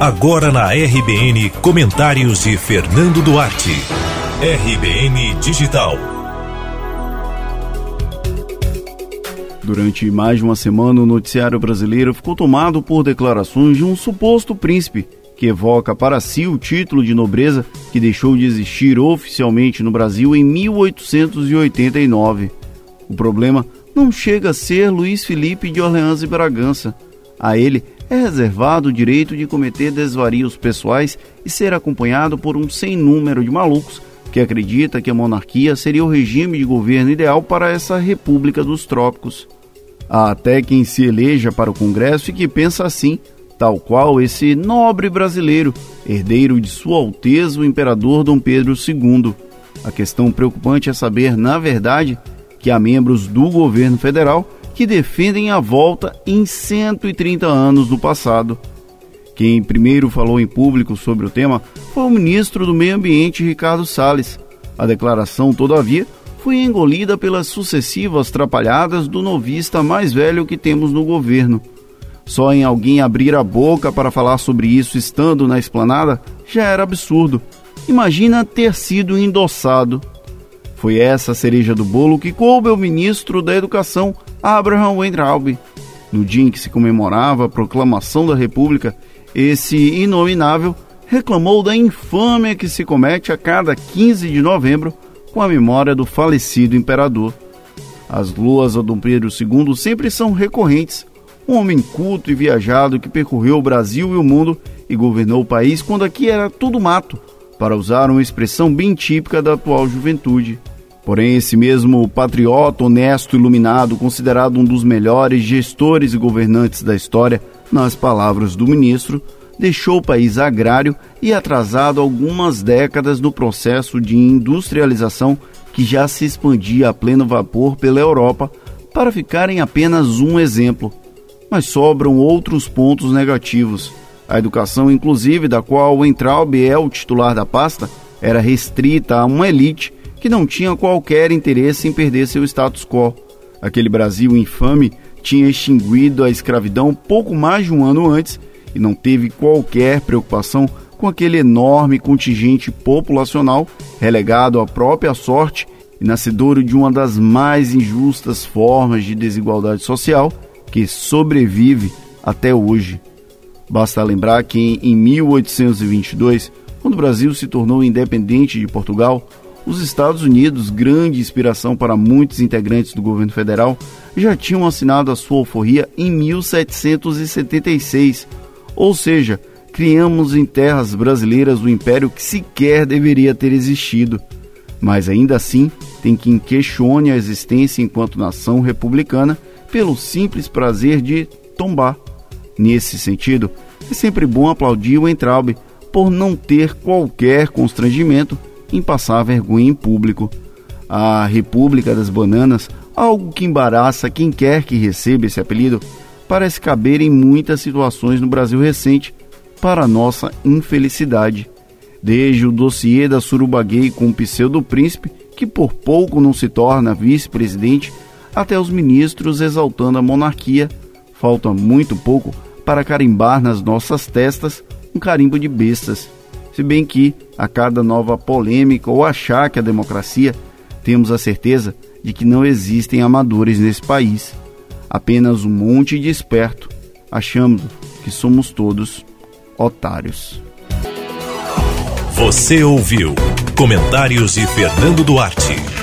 Agora na RBN, comentários de Fernando Duarte. RBN Digital. Durante mais de uma semana, o noticiário brasileiro ficou tomado por declarações de um suposto príncipe que evoca para si o título de nobreza que deixou de existir oficialmente no Brasil em 1889. O problema não chega a ser Luiz Felipe de Orleans e Bragança. A ele é reservado o direito de cometer desvarios pessoais e ser acompanhado por um sem número de malucos que acredita que a monarquia seria o regime de governo ideal para essa república dos trópicos. Há até quem se eleja para o Congresso e que pensa assim, tal qual esse nobre brasileiro, herdeiro de Sua Alteza o Imperador Dom Pedro II. A questão preocupante é saber, na verdade, que há membros do governo federal que defendem a volta em 130 anos do passado. Quem primeiro falou em público sobre o tema foi o ministro do Meio Ambiente, Ricardo Salles. A declaração, todavia, foi engolida pelas sucessivas trapalhadas do novista mais velho que temos no governo. Só em alguém abrir a boca para falar sobre isso estando na esplanada já era absurdo. Imagina ter sido endossado. Foi essa cereja do bolo que coube ao ministro da Educação, Abraham Weintraub. No dia em que se comemorava a proclamação da República, esse inominável reclamou da infâmia que se comete a cada 15 de novembro com a memória do falecido imperador. As luas a Dom Pedro II sempre são recorrentes. Um homem culto e viajado que percorreu o Brasil e o mundo e governou o país quando aqui era tudo mato, para usar uma expressão bem típica da atual juventude. Porém, esse mesmo patriota honesto iluminado, considerado um dos melhores gestores e governantes da história, nas palavras do ministro, deixou o país agrário e atrasado algumas décadas no processo de industrialização que já se expandia a pleno vapor pela Europa, para ficar em apenas um exemplo. Mas sobram outros pontos negativos. A educação, inclusive, da qual o Entraub é o titular da pasta, era restrita a uma elite que não tinha qualquer interesse em perder seu status quo. Aquele Brasil infame tinha extinguido a escravidão pouco mais de um ano antes e não teve qualquer preocupação com aquele enorme contingente populacional relegado à própria sorte e nascedouro de uma das mais injustas formas de desigualdade social que sobrevive até hoje. Basta lembrar que em 1822, quando o Brasil se tornou independente de Portugal, os Estados Unidos, grande inspiração para muitos integrantes do governo federal, já tinham assinado a sua alforria em 1776, ou seja, criamos em terras brasileiras o império que sequer deveria ter existido. Mas ainda assim, tem quem questione a existência enquanto nação republicana pelo simples prazer de tombar. Nesse sentido, é sempre bom aplaudir o Entraub por não ter qualquer constrangimento em passar vergonha em público. A República das Bananas, algo que embaraça quem quer que receba esse apelido, parece caber em muitas situações no Brasil recente, para nossa infelicidade. Desde o dossiê da Surubaguei com o pseudo-príncipe, que por pouco não se torna vice-presidente, até os ministros exaltando a monarquia, falta muito pouco para carimbar nas nossas testas um carimbo de bestas. Se bem que, a cada nova polêmica ou achaque à democracia, temos a certeza de que não existem amadores nesse país. Apenas um monte de esperto, achando que somos todos otários. Você ouviu comentários de Fernando Duarte.